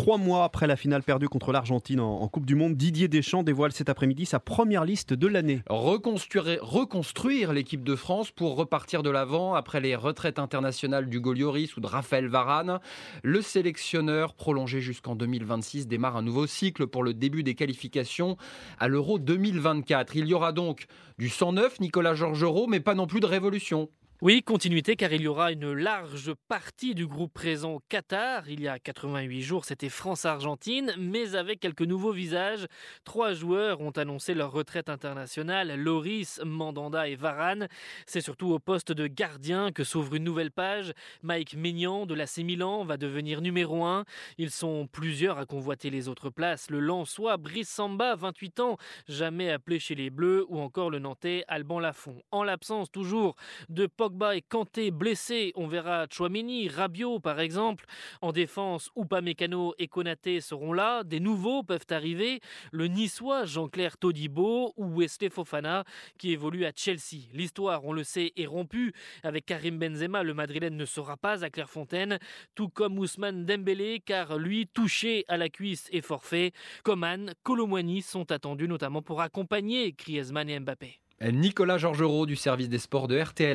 Trois mois après la finale perdue contre l'Argentine en, Coupe du Monde, Didier Deschamps dévoile cet après-midi sa première liste de l'année. Reconstruire, l'équipe de France pour repartir de l'avant après les retraites internationales du Golioris ou de Raphaël Varane. Le sélectionneur, prolongé jusqu'en 2026, démarre un nouveau cycle pour le début des qualifications à l'Euro 2024. Il y aura donc du 109, Nicolas Georgerot, mais pas non plus de révolution. Oui, continuité car il y aura une large partie du groupe présent au Qatar. Il y a 88 jours, c'était France-Argentine, mais avec quelques nouveaux visages. Trois joueurs ont annoncé leur retraite internationale, Loris, Mandanda et Varane. C'est surtout au poste de gardien que s'ouvre une nouvelle page. Mike Maignan de l'AC Milan va devenir numéro 1. Ils sont plusieurs à convoiter les autres places. Le Lensois Brice Samba, 28 ans, jamais appelé chez les Bleus, ou encore le Nantais Alban Lafont. En l'absence toujours de Pogba Pogba et Kanté blessés. On verra Chouameni, Rabiot par exemple. En défense, Upamecano et Konaté seront là. Des nouveaux peuvent arriver. Le Niçois Jean-Claire Todibo ou Wesley Fofana qui évolue à Chelsea. L'histoire, on le sait, est rompue. Avec Karim Benzema, le Madrilène ne sera pas à Clairefontaine, tout comme Ousmane Dembélé, car lui, touché à la cuisse et forfait. Coman, Colomwani sont attendus notamment pour accompagner Griezmann et Mbappé. Nicolas Georgerot du service des sports de RTL.